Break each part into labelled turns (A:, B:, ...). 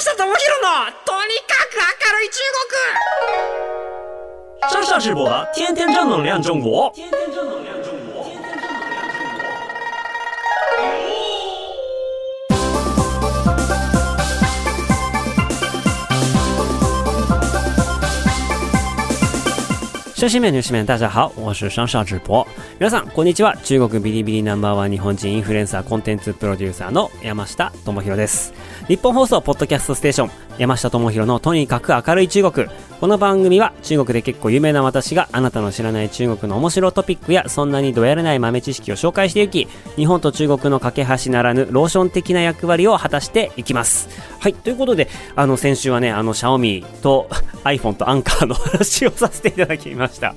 A: 下智博のとにかく明るい中
B: 国上上直播的天天正能量中国天天正能量中国
C: 小新面、女子面、大家好，我是上上直播。皆さん、こんにちは。中国ビリビリナンバーワン日本人インフルエンサーコンテンツプロデューサーの山下智博です。日本放送ポッドキャストステーション、山下智博のとにかく明るい中国。この番組は中国で結構有名な私があなたの知らない中国の面白トピックやそんなにどやれない豆知識を紹介していき、日本と中国の架け橋ならぬローション的な役割を果たしていきます。はい、ということで、あの先週はね、あの、シャオミと iPhone とアンカーの話をさせていただきました。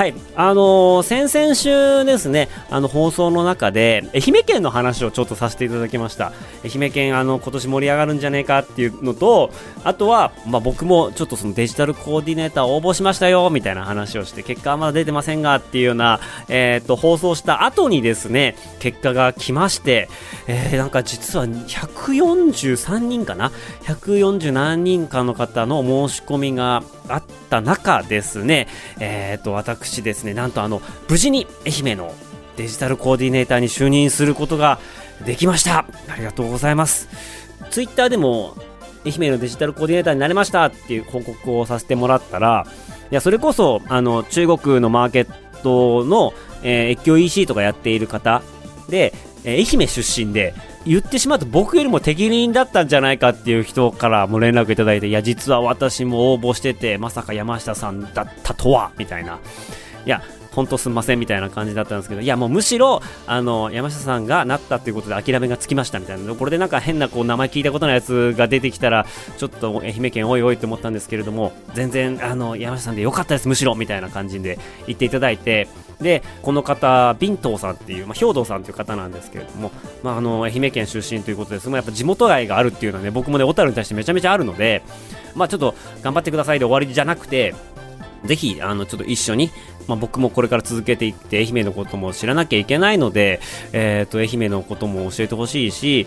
C: はい、あのー、先々週ですね、あの放送の中で、愛媛県の話をちょっとさせていただきました。愛媛県、あの、今年盛り上がるんじゃねえかっていうのと、あとは、まあ、僕もちょっとそのデジタルコーディネーター応募しましたよ、みたいな話をして、結果はまだ出てませんが、っていうような、えっ、と、放送した後にですね、結果が来まして、えー、なんか実は143人かな ?140 何人かの方の申し込みがあった中ですね、えっ、と、私ですね、なんとあの、無事に愛媛のデジタルコーディネーターに就任することができました。ありがとうございます。ツイッターでも愛媛のデジタルコーディネーターになれましたっていう報告をさせてもらったら、いや、それこそ、あの、中国のマーケットの、えー、越境 EC とかやっている方で、えー、愛媛出身で、言ってしまうと僕よりも適任だったんじゃないかっていう人からも連絡いただいて、いや、実は私も応募してて、まさか山下さんだったとは、みたいな。いや、本当すんませんみたいな感じだったんですけど、いやもうむしろ、あの、山下さんがなったっていうことで諦めがつきましたみたいな、これでなんか変なこう名前聞いたことないやつが出てきたら、ちょっと愛媛県おいおいって思ったんですけれども、全然、あの、山下さんでよかったです、むしろみたいな感じで言っていただいて、で、この方、ビントーさんっていう、まあ、兵藤さんという方なんですけれども、まあ、あの、愛媛県出身ということです。もやっぱ地元愛があるっていうのはね、僕もね、小樽に対してめちゃめちゃあるので、まあ、ちょっと頑張ってくださいで終わりじゃなくて、ぜひ、あの、ちょっと一緒に、まあ、僕もこれから続けていって、愛媛のことも知らなきゃいけないので、えっ、ー、と、愛媛のことも教えてほしいし、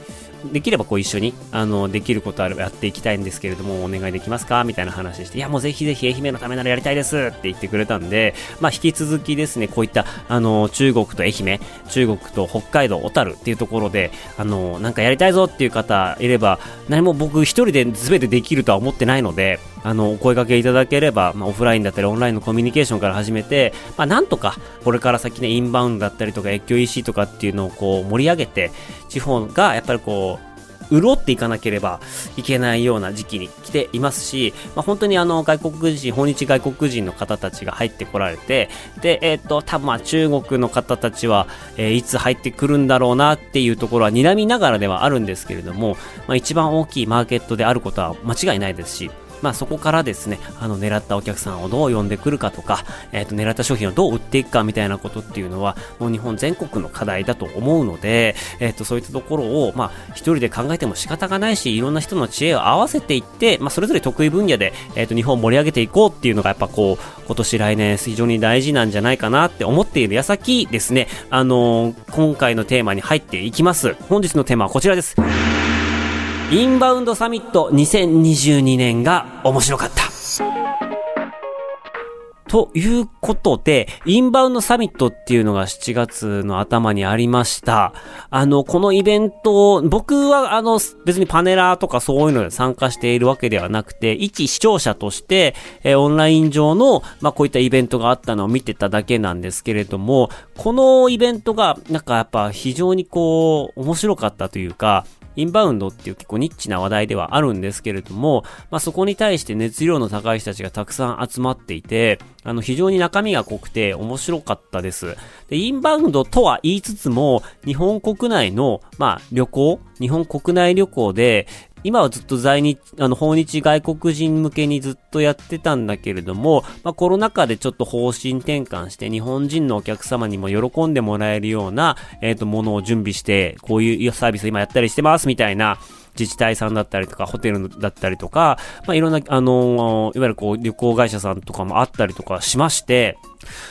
C: できればこう一緒に、あの、できることあればやっていきたいんですけれども、お願いできますか？みたいな話して、いや、もうぜひぜひ愛媛のためならやりたいですって言ってくれたんで、まあ、引き続きですね、こういった、あの、中国と愛媛、中国と北海道、小樽っていうところで、あの、なんかやりたいぞっていう方いれば、何も僕一人で全てできるとは思ってないので、あの、お声掛けいただければ、まあ、オフラインだったりオンラインのコミュニケーションから始めて、まあ、なんとか、これから先ね、インバウンドだったりとか、越境 EC とかっていうのをこう、盛り上げて、地方がやっぱりこう、潤っていかなければいけないような時期に来ていますし、まあ、本当にあの外国人、訪日外国人の方たちが入ってこられて、で、えっ、ー、と、多分ま中国の方たちは、えー、いつ入ってくるんだろうなっていうところは睨みながらではあるんですけれども、まあ、一番大きいマーケットであることは間違いないですし、まあ、そこからですね、あの、狙ったお客さんをどう呼んでくるかとか、えっ、ー、と、狙った商品をどう売っていくかみたいなことっていうのは、もう日本全国の課題だと思うので、えっ、ー、と、そういったところを、まあ、一人で考えても仕方がないし、いろんな人の知恵を合わせていって、まあ、それぞれ得意分野で、えっ、ー、と、日本を盛り上げていこうっていうのが、やっぱこう、今年来年非常に大事なんじゃないかなって思っている矢先ですね、あの今回のテーマに入っていきます。本日のテーマはこちらです。インバウンドサミット2022年が面白かった。ということで、インバウンドサミットっていうのが7月の頭にありました。あの、このイベント、僕はあの、別にパネラーとかそういうので参加しているわけではなくて、一視聴者として、えー、オンライン上の、まあ、こういったイベントがあったのを見てただけなんですけれども、このイベントが、なんかやっぱ非常にこう、面白かったというか、インバウンドっていう結構ニッチな話題ではあるんですけれども、まあ、そこに対して熱量の高い人たちがたくさん集まっていて、あの、非常に中身が濃くて面白かったです。で、インバウンドとは言いつつも、日本国内の、まあ、旅行、日本国内旅行で、今はずっと在日、あの、訪日外国人向けにずっとやってたんだけれども、まあ、コロナ禍でちょっと方針転換して、日本人のお客様にも喜んでもらえるような、えっ、ー、と、ものを準備して、こういうサービス今やったりしてますみたいな、自治体さんだったりとか、ホテルだったりとか、まあ、いろんな、あのー、いわゆるこう、旅行会社さんとかもあったりとかしまして、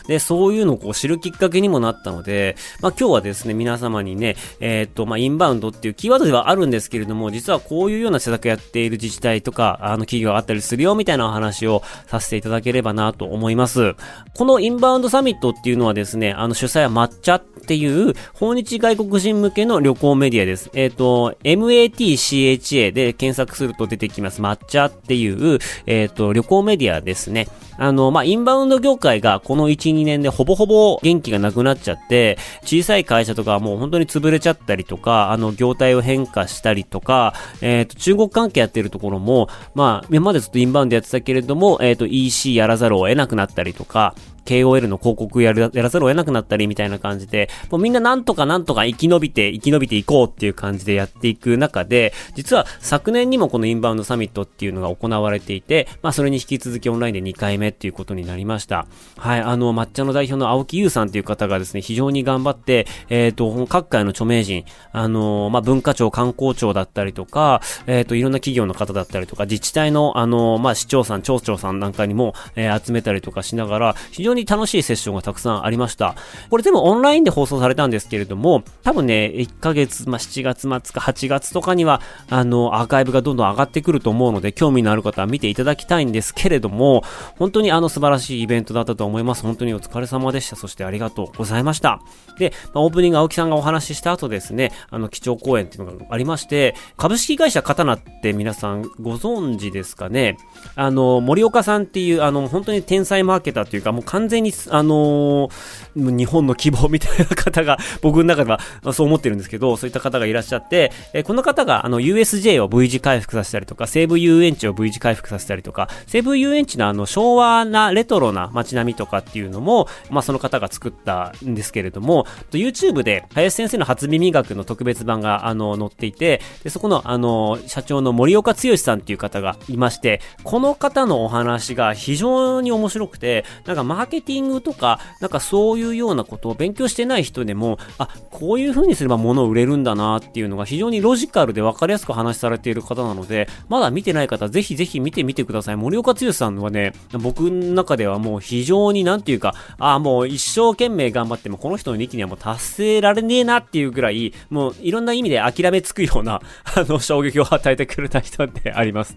C: で、そういうのをこう知るきっかけにもなったので、まあ今日はですね、皆様にね、えー、っと、まあインバウンドっていうキーワードではあるんですけれども、実はこういうような施策やっている自治体とか、あの企業があったりするよみたいなお話をさせていただければなと思います。このインバウンドサミットっていうのはですね、あの主催は抹茶っていう訪日外国人向けの旅行メディアです。えっ、と mat、CHA で検索すると出てきます抹茶っていう、えっ、と、旅行メディアですね。あの、まあ、インバウンド業界がこの1、2年でほぼほぼ元気がなくなっちゃって、小さい会社とかもう本当に潰れちゃったりとか、あの、業態を変化したりとか、えっ、ー、と、中国関係やってるところも、まあ、今までずっとインバウンドやってたけれども、えっ、ー、と、EC やらざるを得なくなったりとか、KOL の広告やらざるを得なくなったりみたいな感じで、もうみんななんとかなんとか生き延びて、生き延びていこうっていう感じでやっていく中で、実は昨年にもこのインバウンドサミットっていうのが行われていて、まあそれに引き続きオンラインで2回目っていうことになりました。はい、あの、抹茶の代表の青木優さんっていう方がですね、非常に頑張って、えっ、ー、と、各界の著名人、あの、まあ文化庁、観光庁だったりとか、えっ、ー、と、いろんな企業の方だったりとか、自治体の、あの、まあ市長さん、町長さんなんかにも、えー、集めたりとかしながら、非常に楽しいセッションがたくさんありました。これ全部オンラインで放送されたんですけれども、多分ね、1ヶ月、まあ、7月末か8月とかには、あの、アーカイブがどんどん上がってくると思うので、興味のある方は見ていただきたいんですけれども、本当にあの素晴らしいイベントだったと思います。本当にお疲れ様でした。そしてありがとうございました。で、まあ、オープニング青木さんがお話しした後ですね、あの、基調講演っていうのがありまして、株式会社刀って皆さんご存知ですかね？あの、森岡さんっていう、あの、本当に天才マーケターというか、もう完完全に、あの日本の希望みたいな方が、僕の中ではそう思ってるんですけど、そういった方がいらっしゃって、えこの方が、あの、USJ を V 字回復させたりとか、西武遊園地を V 字回復させたりとか、西武遊園地のあの、昭和なレトロな街並みとかっていうのも、まあ、その方が作ったんですけれども、YouTube で、林先生の初耳学の特別版が、あの、載っていて、で、そこの、あの、社長の森岡剛さんっていう方がいまして、この方のお話が非常に面白くて、なんかマーケティングとか、なんかそういうようなことを勉強してない人でも、あ、こういう風にすれば物を売れるんだなっていうのが非常にロジカルで分かりやすく話されている方なので、まだ見てない方、ぜひぜひ見てみてください。森岡剛さんはね、僕の中ではもう非常になんていうか、あ、もう一生懸命頑張ってもこの人の2期にはもう達成られねえなっていうぐらい、もういろんな意味で諦めつくような、あの、衝撃を与えてくれた人ってあります。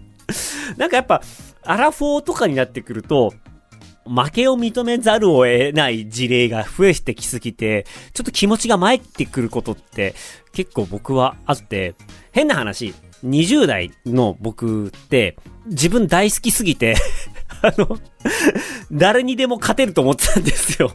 C: なんかやっぱ、アラフォーとかになってくると、負けを認めざるを得ない事例が増えてきすぎて、ちょっと気持ちが参ってくることって結構僕はあって、変な話、20代の僕って自分大好きすぎて あの誰にでも勝てると思ってたんですよ。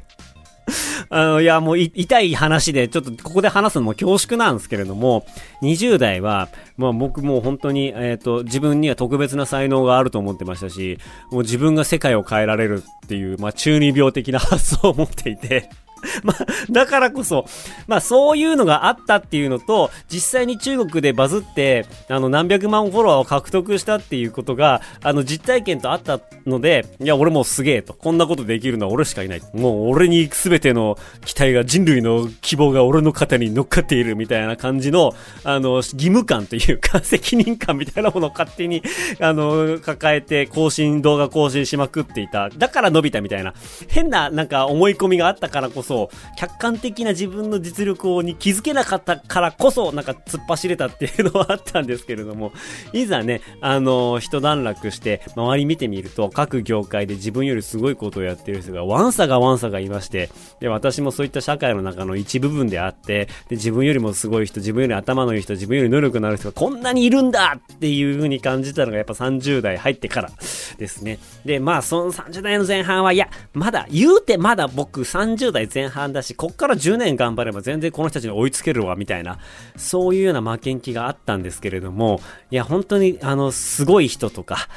C: あの、いや、もう痛い話で、ちょっとここで話すのも恐縮なんですけれども、20代は、まあ僕も本当に、えっ、ー、と、自分には特別な才能があると思ってましたし、もう自分が世界を変えられるっていう、まあ中二病的な発想を持っていて まあ、だからこそ、まあそういうのがあったっていうのと、実際に中国でバズって、あの何百万フォロワーを獲得したっていうことが、あの実体験とあったので、いや、俺もうすげえと。こんなことできるのは俺しかいない。もう俺に全ての期待が、人類の希望が俺の肩に乗っかっているみたいな感じの、あの、義務感というか、責任感みたいなものを勝手に、あの、抱えて更新、動画更新しまくっていた。だから伸びたみたいな、変ななんか思い込みがあったからこそ、そ、客観的な自分の実力に気づけなかったからこそ、なんか突っ走れたっていうのはあったんですけれども、いざね、あの、一段落して、周り見てみると、各業界で自分よりすごいことをやってる人が、ワンサがワンサがいまして、で、私もそういった社会の中の一部分であって、で、自分よりもすごい人、自分より頭のいい人、自分より能力のある人がこんなにいるんだっていう風に感じたのがやっぱ30代入ってからですね。で、まあ、その30代の前半は、いや、まだ、言うてまだ僕30代前半前半だし、こっから10年頑張れば全然この人たちに追いつけるわ、みたいな、そういうような負けん気があったんですけれども、いや、本当に、あの、すごい人とか、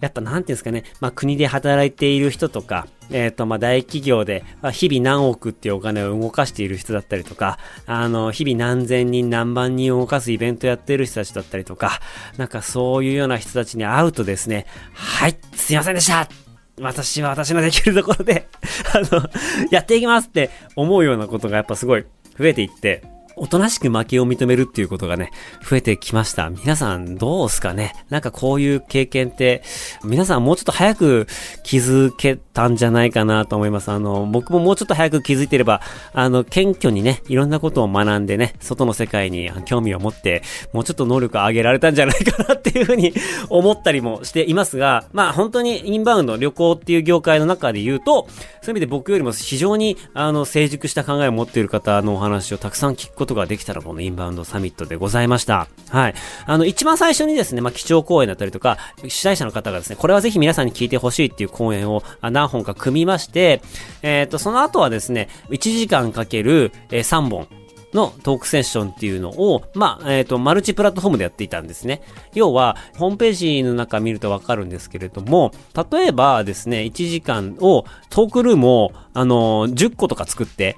C: やっぱなんていうんですかね、まあ、国で働いている人とか、えっ、ー、と、まあ、大企業で、まあ、日々何億っていうお金を動かしている人だったりとか、あの、日々何千人何万人を動かすイベントやってる人たちだったりとか、なんかそういうような人たちに会うとですね、はい、すいませんでした私は私のできるところであの、やっていきますって思うようなことがやっぱすごい増えていって、おとなしく負けを認めるっていうことがね、増えてきました。皆さんどうすかね？なんかこういう経験って、皆さんもうちょっと早く気づけたんじゃないかなと思います。あの、僕ももうちょっと早く気づいてれば、あの、謙虚にね、いろんなことを学んでね、外の世界に興味を持って、もうちょっと能力を上げられたんじゃないかなっていうふうに 思ったりもしていますが、まあ本当にインバウンド、旅行っていう業界の中で言うと、そういう意味で僕よりも非常に、あの、成熟した考えを持っている方のお話をたくさん聞くことことができたら、このインバウンドサミットでございました。はい。あの、一番最初にですね、まあ、基調講演だったりとか、主催者の方がですね、これはぜひ皆さんに聞いてほしいっていう講演を何本か組みまして、えっ、ー、と、その後はですね、1時間かける、え、3本、のトークセッションっていうのを、まあ、えっ、ー、と、マルチプラットフォームでやっていたんですね。要は、ホームページの中見るとわかるんですけれども、例えばですね、1時間を、トークルームを、あのー、10個とか作って、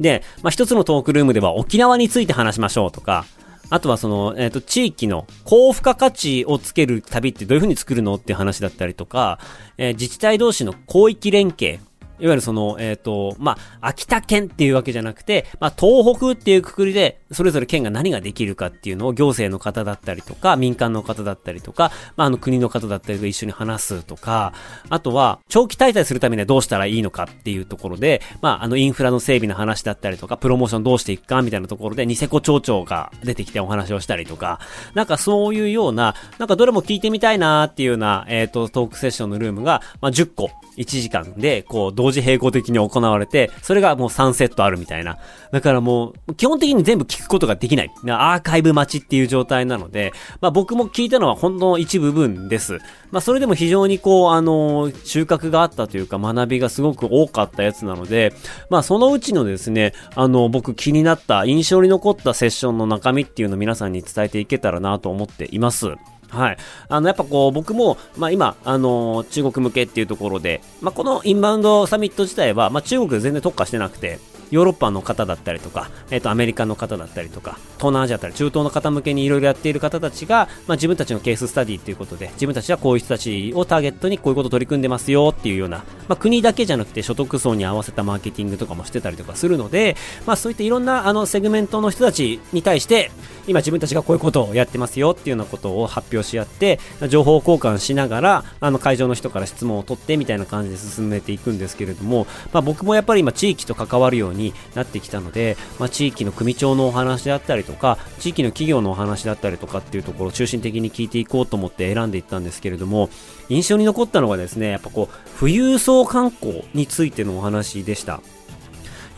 C: で、まあ、一つのトークルームでは沖縄について話しましょうとか、あとはその、えっ、ー、と、地域の高付加価値をつける旅ってどういう風に作るのっていう話だったりとか、えー、自治体同士の広域連携いわゆるその、えっ、ー、と、まあ、秋田県っていうわけじゃなくて、まあ、東北っていうくくりで、それぞれ県が何ができるかっていうのを行政の方だったりとか、民間の方だったりとか、まあ、あの国の方だったりと一緒に話すとか、あとは、長期滞在するためにはどうしたらいいのかっていうところで、まあ、あの、インフラの整備の話だったりとか、プロモーションどうしていくかみたいなところで、ニセコ町長が出てきてお話をしたりとか、なんかそういうような、なんかどれも聞いてみたいなーっていうような、えっ、ー、と、トークセッションのルームが、まあ、10個、1時間で、こう、同時並行的に行われて、それがもう3セットあるみたいな。だからもう、基本的に全部聞くことができない。アーカイブ待ちっていう状態なので、まあ僕も聞いたのはほんの一部分です。まあそれでも非常にこう、あの、収穫があったというか学びがすごく多かったやつなので、まあそのうちのですね、あの、僕気になった印象に残ったセッションの中身っていうのを皆さんに伝えていけたらなと思っています。はい。あの、やっぱこう、僕も、まあ今、あのー、中国向けっていうところで、まあこのインバウンドサミット自体は、まあ中国全然特化してなくて、ヨーロッパの方だったりとか、えっ、ー、と、アメリカの方だったりとか、東南アジアだったり、中東の方向けにいろいろやっている方たちが、まあ、自分たちのケーススタディっていうことで、自分たちはこういう人たちをターゲットにこういうこと取り組んでますよっていうような、まあ、国だけじゃなくて所得層に合わせたマーケティングとかもしてたりとかするので、まあ、そういったいろんなあのセグメントの人たちに対して、今自分たちがこういうことをやってますよっていうようなことを発表し合って、情報交換しながら、あの会場の人から質問を取ってみたいな感じで進めていくんですけれども、まあ、僕もやっぱり今地域と関わるようになってきたので、まあ、地域の組長のお話であったりとか、地域の企業のお話だったりとかっていうところを中心的に聞いていこうと思って選んでいったんですけれども、印象に残ったのがですね、やっぱこう、富裕層観光についてのお話でした。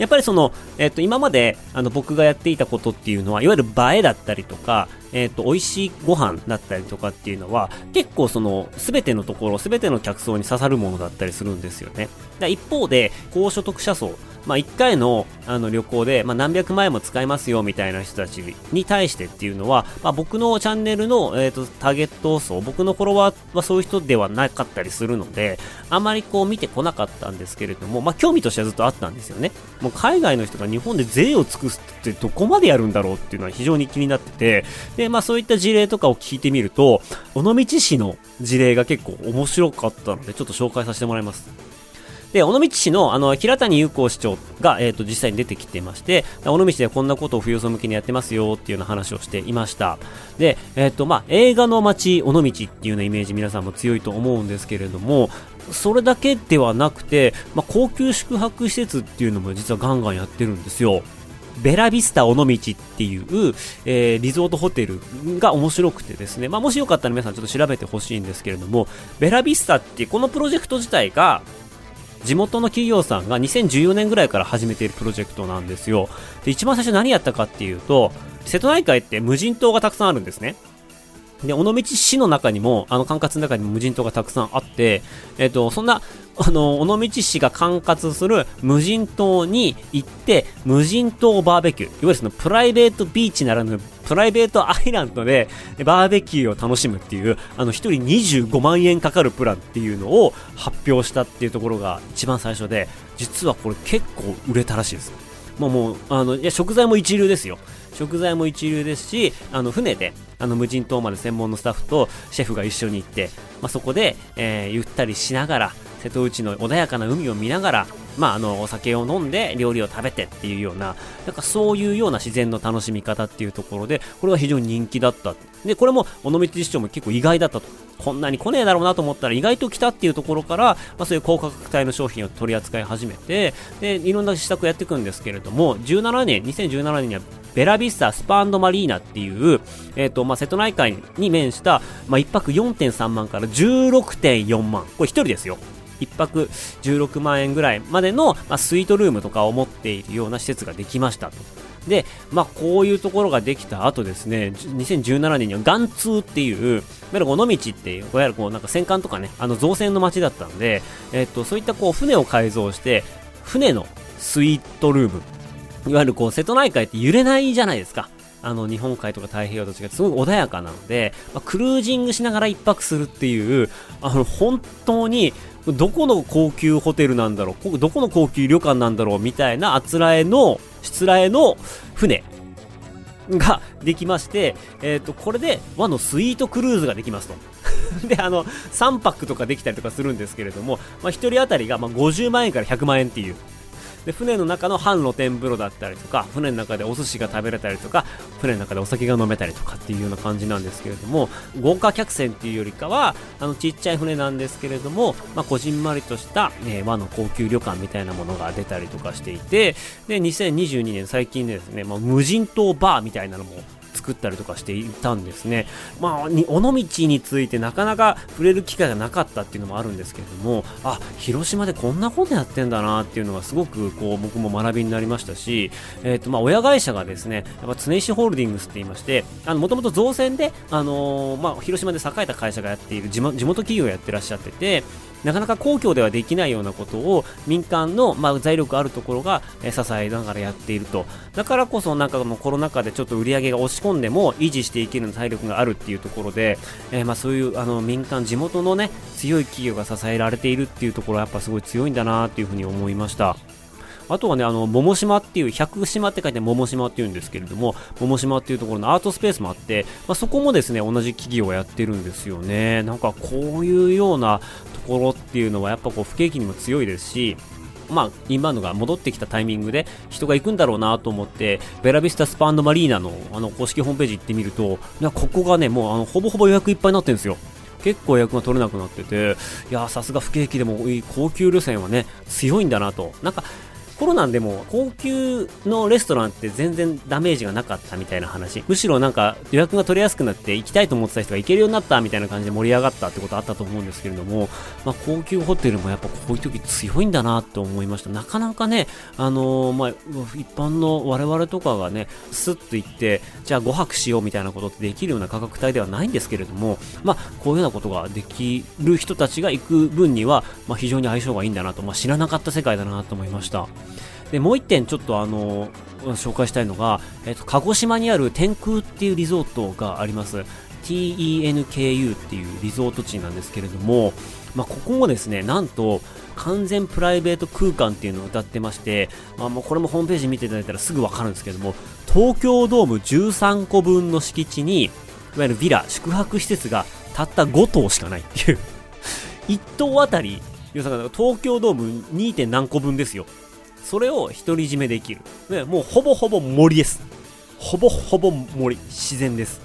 C: やっぱりその、えっ、と、今まで、あの、僕がやっていたことっていうのは、いわゆる映えだったりとか、えっ、ー、と、美味しいご飯だったりとかっていうのは、結構その、すべてのところ、すべての客層に刺さるものだったりするんですよね。一方で、高所得者層、まあ、1回のあの旅行で、まあ、何百万円も使えますよみたいな人たちに対してっていうのは、まあ、僕のチャンネルの、えーと、ターゲット層、僕のフォロワーはそういう人ではなかったりするので、あまりこう見てこなかったんですけれども、まあ、興味としてはずっとあったんですよね。もう海外の人が日本で税を尽くすってどこまでやるんだろうっていうのは非常に気になってて、で、まあそういった事例とかを聞いてみると、尾道市の事例が結構面白かったので、ちょっと紹介させてもらいます。で、尾道市の、あの、平谷友好市長が、えっ、ー、と、実際に出てきてまして、尾道でこんなことを富裕層向けにやってますよっていうような話をしていました。で、えっ、ー、と、まあ、映画の街、尾道っていうようなイメージ皆さんも強いと思うんですけれども、それだけではなくて、まあ、高級宿泊施設っていうのも実はガンガンやってるんですよ。ベラビスタ尾道っていう、えー、リゾートホテルが面白くてですね、まあ、もしよかったら皆さんちょっと調べてほしいんですけれども、ベラビスタってこのプロジェクト自体が、地元の企業さんが2014年ぐらいから始めているプロジェクトなんですよ。で、一番最初何やったかっていうと、瀬戸内海って無人島がたくさんあるんですね。で、尾道市の中にも、あの、管轄の中にも無人島がたくさんあって、えっ、と、そんな、あの、尾道市が管轄する無人島に行って、無人島バーベキュー、いわゆるそのプライベートビーチならぬ、プライベートアイランドでバーベキューを楽しむっていう、あの、一人25万円かかるプランっていうのを発表したっていうところが一番最初で、実はこれ結構売れたらしいです。もうもう、あの、いや、食材も一流ですよ。食材も一流ですし、あの、船で、あの、無人島まで専門のスタッフとシェフが一緒に行って、まあ、そこで、えー、ゆったりしながら、瀬戸内の穏やかな海を見ながら、まあ、あの、お酒を飲んで料理を食べてっていうような、なんかそういうような自然の楽しみ方っていうところで、これは非常に人気だった。で、これも、尾道市長も結構意外だったと。こんなに来ねえだろうなと思ったら意外と来たっていうところから、まあ、そういう高価格帯の商品を取り扱い始めて、で、いろんな施策をやっていくんですけれども、17年、2017年にはベラビスタスパマリーナっていう、えっ、ー、と、まあ、瀬戸内海に面した、まあ、1泊4.3万から16.4万。これ1人ですよ。1泊16万円ぐらいまでの、まあ、スイートルームとかを持っているような施設ができましたと。で、まあ、こういうところができた後ですね、2017年には元通っていう、いわゆる尾道っていう、いわゆるこうなんか戦艦とかね、あの造船の街だったので、えっと、そういったこう船を改造して、船のスイートルーム、いわゆるこう瀬戸内海って揺れないじゃないですか。あの日本海とか太平洋と違ってすごく穏やかなので、まあ、クルージングしながら一泊するっていう、あの本当にどこの高級ホテルなんだろう、どこの高級旅館なんだろうみたいなあつらえの、しつらえの船ができまして、えっ、ー、と、これで和のスイートクルーズができますと。で、あの、3泊とかできたりとかするんですけれども、まあ、1人当たりがま50万円から100万円っていう、で船の中の半露天風呂だったりとか船の中でお寿司が食べれたりとか船の中でお酒が飲めたりとかっていうような感じなんですけれども豪華客船っていうよりかはあのちっちゃい船なんですけれども、まあ、こじんまりとした、えー、和の高級旅館みたいなものが出たりとかしていてで2022年最近ですね、まあ、無人島バーみたいなのも作ったりとかしていたんですね。まあ、尾道についてなかなか触れる機会がなかったっていうのもあるんですけれども、あ、広島でこんなことやってんだなっていうのがすごくこう僕も学びになりましたし、えっ、ー、と、まあ、親会社がですね、やっぱ常石ホールディングスって言いまして、あの、もともと造船で、あのー、まあ、広島で栄えた会社がやっている地元企業をやってらっしゃってて、なかなか公共ではできないようなことを民間の、まあ、財力あるところが、え支えながらやっていると。だからこそなんかもうコロナ禍でちょっと売り上げが押し込んでも維持していける体力があるっていうところで、えー、まあそういうあの民間、地元のね、強い企業が支えられているっていうところはやっぱすごい強いんだなっていうふうに思いました。あとはね、あの、桃島っていう、百島って書いて桃島っていうんですけれども、桃島っていうところのアートスペースもあって、まあ、そこもですね、同じ企業がやってるんですよね。なんかこういうようなところっていうのはやっぱこう不景気にも強いですし、まあ、インバウンドが戻ってきたタイミングで人が行くんだろうなと思って、ベラビスタスパンドマリーナのあの公式ホームページ行ってみると、いやここがね、もうあのほぼほぼ予約いっぱいになってるんですよ。結構予約が取れなくなってて、いやさすが不景気でも高級路線はね、強いんだなと。なんか、コロナでも高級のレストランって全然ダメージがなかったみたいな話。むしろなんか予約が取りやすくなって行きたいと思ってた人が行けるようになったみたいな感じで盛り上がったってことあったと思うんですけれども、まあ高級ホテルもやっぱこういう時強いんだなと思いました。なかなかね、あのー、まあ一般の我々とかがね、スッと行って、じゃあ5泊しようみたいなことってできるような価格帯ではないんですけれども、まあこういうようなことができる人たちが行く分には、まあ非常に相性がいいんだなと、まあ知らなかった世界だなと思いました。でもう一点ちょっとあの紹介したいのが、えっと、鹿児島にある天空っていうリゾートがあります TENKU っていうリゾート地なんですけれども、まあ、ここもですねなんと完全プライベート空間っていうのを歌ってまして、まあ、もうこれもホームページ見ていただいたらすぐわかるんですけども東京ドーム13個分の敷地にいわゆるビラ宿泊施設がたった5棟しかないっていう1棟あたり東京ドーム 2. 何個分ですよそれを独り占めできる。ね、もうほぼほぼ森です。ほぼほぼ森。自然です。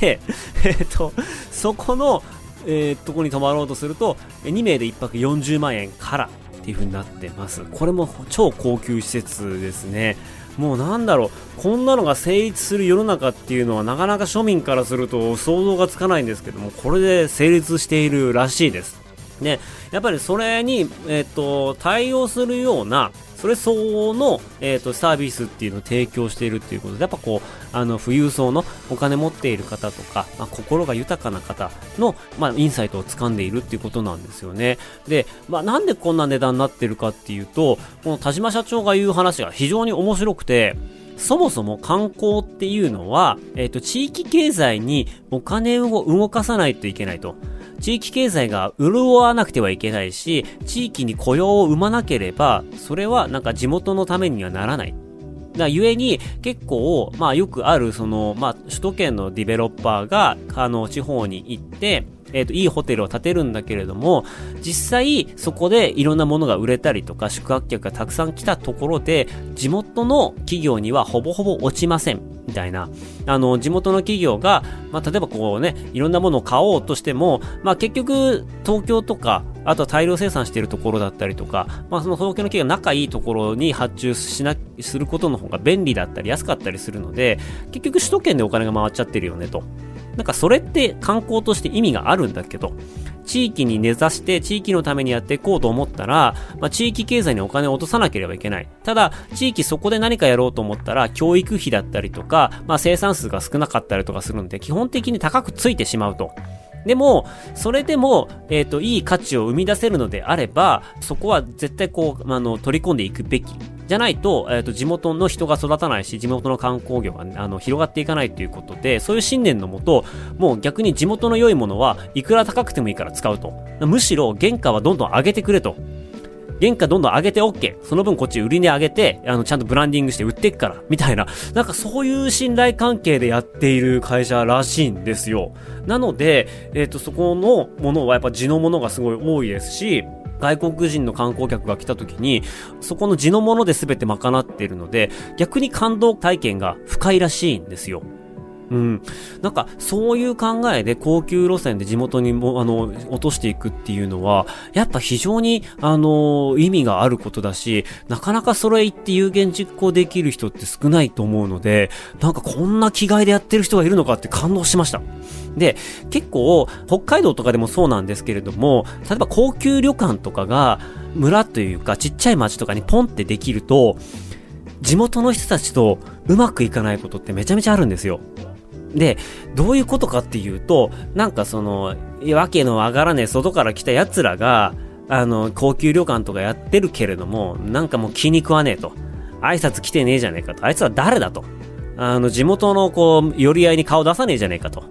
C: で、えっ、と、そこの、えー、とこに泊まろうとすると、2名で1泊40万円からっていう風になってます。これも超高級施設ですね。もうなんだろう、こんなのが成立する世の中っていうのはなかなか庶民からすると想像がつかないんですけども、これで成立しているらしいです。ね、やっぱりそれに、えっ、と、対応するような、それ相応の、えーと、サービスっていうのを提供しているっていうことで、やっぱこう、あの、富裕層のお金持っている方とか、まあ、心が豊かな方の、まあ、インサイトを掴んでいるっていうことなんですよね。で、まあ、なんでこんな値段になってるかっていうと、この田島社長が言う話が非常に面白くて、そもそも観光っていうのは、えっ、ー、と、地域経済にお金を動かさないといけないと。地域経済が潤わなくてはいけないし、地域に雇用を生まなければ、それはなんか地元のためにはならない。だゆえに、結構、まあよくある、その、まあ首都圏のディベロッパーが、あの、地方に行って、えっ、と、いいホテルを建てるんだけれども、実際、そこでいろんなものが売れたりとか、宿泊客がたくさん来たところで、地元の企業にはほぼほぼ落ちません。みたいな。あの、地元の企業が、まあ、例えばこうね、いろんなものを買おうとしても、まあ、結局、東京とか、あとは大量生産しているところだったりとか、まあその東京の企業が仲いいところに発注しな、することの方が便利だったり安かったりするので、結局首都圏でお金が回っちゃってるよねと。なんかそれって観光として意味があるんだけど、地域に根ざして地域のためにやっていこうと思ったら、まあ、地域経済にお金を落とさなければいけない。ただ、地域そこで何かやろうと思ったら、教育費だったりとか、まあ、生産数が少なかったりとかするんで、基本的に高くついてしまうと。でも、それでも、えっ、ー、と、いい価値を生み出せるのであれば、そこは絶対こう、あの、取り込んでいくべき。じゃないと、えっ、ー、と、地元の人が育たないし、地元の観光業が、あの、広がっていかないということで、そういう信念のもと、もう逆に地元の良いものはいくら高くてもいいから使うと。むしろ、原価はどんどん上げてくれと。原価どんどん上げて OK。その分こっち売り値上げて、あの、ちゃんとブランディングして売っていくから、みたいな。なんかそういう信頼関係でやっている会社らしいんですよ。なので、えっ、ー、と、そこのものはやっぱ地のものがすごい多いですし、外国人の観光客が来た時に、そこの地のもので全て賄っているので、逆に感動体験が深いらしいんですよ。うん。なんか、そういう考えで高級路線で地元にも、あの、落としていくっていうのは、やっぱ非常に、あの、意味があることだし、なかなかそれ言って有言実行できる人って少ないと思うので、なんかこんな気概でやってる人がいるのかって感動しました。で、結構、北海道とかでもそうなんですけれども、例えば高級旅館とかが、村というかちっちゃい町とかにポンってできると、地元の人たちとうまくいかないことってめちゃめちゃあるんですよ。で、どういうことかっていうと、なんかその、わけのわからねえ外から来た奴らが、あの、高級旅館とかやってるけれども、なんかもう気に食わねえと。挨拶来てねえじゃねえかと。あいつは誰だと。あの、地元のこう、寄り合いに顔出さねえじゃねえかと。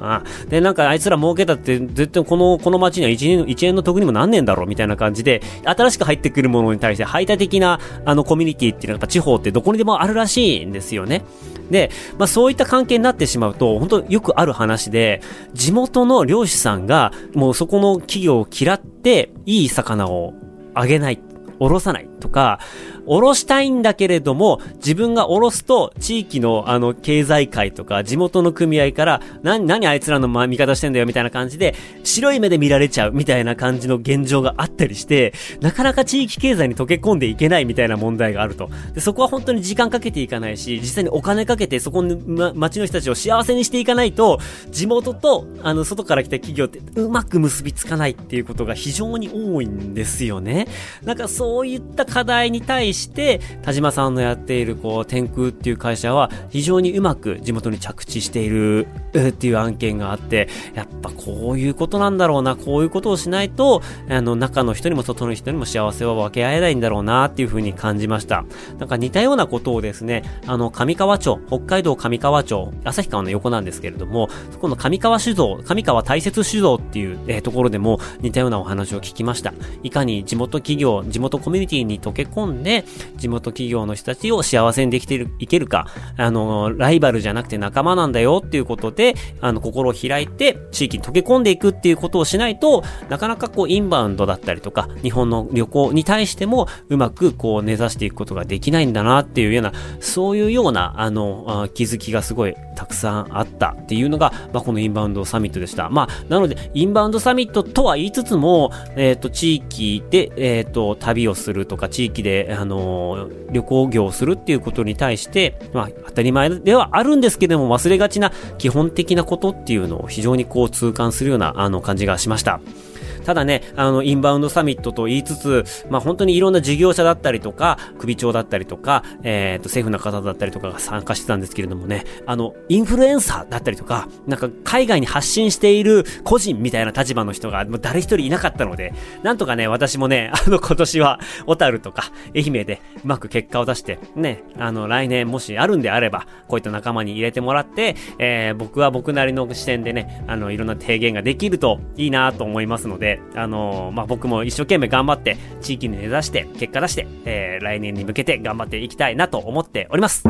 C: あで、なんかあいつら儲けたって、絶対この、この街には1円、1円の得にもなんねえんだろうみたいな感じで、新しく入ってくるものに対して排他的な、あの、コミュニティっていうのはやっぱ地方ってどこにでもあるらしいんですよね。で、まあそういった関係になってしまうと、本当よくある話で、地元の漁師さんが、もうそこの企業を嫌って、いい魚をあげない。おろさないとか、おろしたいんだけれども、自分がおろすと、地域のあの、経済界とか、地元の組合から、な、何あいつらの、ま、味方してんだよ、みたいな感じで、白い目で見られちゃう、みたいな感じの現状があったりして、なかなか地域経済に溶け込んでいけないみたいな問題があると。で、そこは本当に時間かけていかないし、実際にお金かけて、そこの、ま、町の人たちを幸せにしていかないと、地元と、あの、外から来た企業って、うまく結びつかないっていうことが非常に多いんですよね。なんかそういった課題に対して、田島さんのやっている、こう、天空っていう会社は、非常にうまく地元に着地している、っていう案件があって、やっぱこういうことなんだろうな、こういうことをしないと、あの、中の人にも外の人にも幸せは分け合えないんだろうな、っていうふうに感じました。なんか似たようなことをですね、あの、上川町、北海道上川町、旭川の横なんですけれども、そこの上川酒造、上川大雪酒造っていう、えー、ところでも似たようなお話を聞きました。いかに地元企業、地元コミュニティに溶け込んで、地元企業の人たちを幸せにできている、いけるか、あの、ライバルじゃなくて仲間なんだよっていうことで、あの、心を開いて、地域に溶け込んでいくっていうことをしないと、なかなかこう、インバウンドだったりとか、日本の旅行に対しても、うまくこう、根ざしていくことができないんだなっていうような、そういうような、あの、気づきがすごいたくさんあったっていうのが、まあ、このインバウンドサミットでした。まあ、なので、インバウンドサミットとは言いつつも、えっ、ー、と、地域で、えっ、ー、と、旅をするとか、地域で、あのー、旅行業をするっていうことに対して、まあ、当たり前ではあるんですけども、忘れがちな基本的なことっていうのを非常にこう痛感するような、あの、感じがしました。ただね、あの、インバウンドサミットと言いつつ、まあ、本当にいろんな事業者だったりとか、首長だったりとか、えっ、ー、と、政府の方だったりとかが参加してたんですけれどもね、あの、インフルエンサーだったりとか、なんか海外に発信している個人みたいな立場の人が、もう誰一人いなかったので、なんとかね、私もね、あの、今年は、小樽とか、愛媛でうまく結果を出して、ね、あの、来年もしあるんであれば、こういった仲間に入れてもらって、えー、僕は僕なりの視点でね、あの、いろんな提言ができるといいなと思いますので、あのー、まあ、僕も一生懸命頑張って、地域に根ざして、結果出して、えー、来年に向けて頑張っていきたいなと思っております。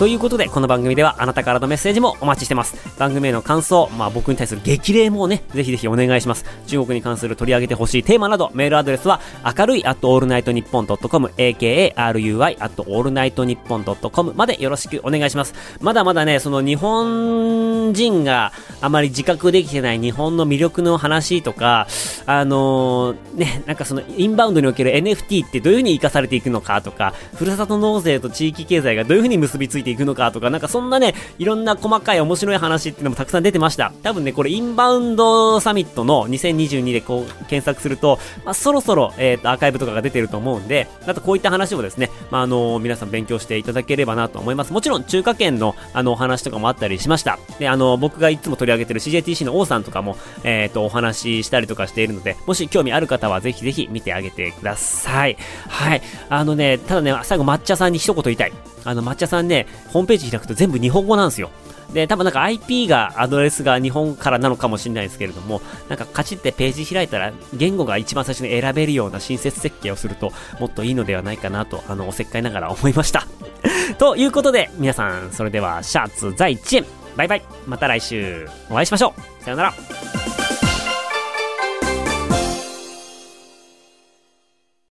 C: ということで、この番組ではあなたからのメッセージもお待ちしてます。番組への感想、まあ僕に対する激励もね、ぜひぜひお願いします。中国に関する取り上げてほしいテーマなど、メールアドレスは、明るい at all night 日本 .com、akarui at all night 日本 .com までよろしくお願いします。まだまだね、その日本人があまり自覚できてない日本の魅力の話とか、あのー、ね、なんかそのインバウンドにおける NFT ってどういう風に活かされていくのかとか、ふるさと納税と地域経済がどういう風に結びついていくのかとか、なんかそんなね、いろんな細かい面白い話っていうのもたくさん出てました。多分ね、これインバウンドサミットの2022でこう検索すると、まあ、そろそろ、えっ、ー、と、アーカイブとかが出てると思うんで、あとこういった話をですね、まあ、あのー、皆さん勉強していただければなと思います。もちろん中華圏のあのお話とかもあったりしました。で、あの、僕がいつも取り上げてる CJTC の王さんとかも、えっ、と、お話ししたりとかしているので、もし興味ある方はぜひぜひ見てあげてください。はい。あのね、ただね、最後抹茶さんに一言言いたい。あの、抹茶さんね、ホームページ開くと全部日本語なんですよ。で、多分なんか IP が、アドレスが日本からなのかもしれないですけれども、なんかカチってページ開いたら、言語が一番最初に選べるような親切設計をすると、もっといいのではないかなと、あの、おせっかいながら思いました。ということで、皆さん、それでは、シャーツ在地バイバイまた来週お会いしましょうさよなら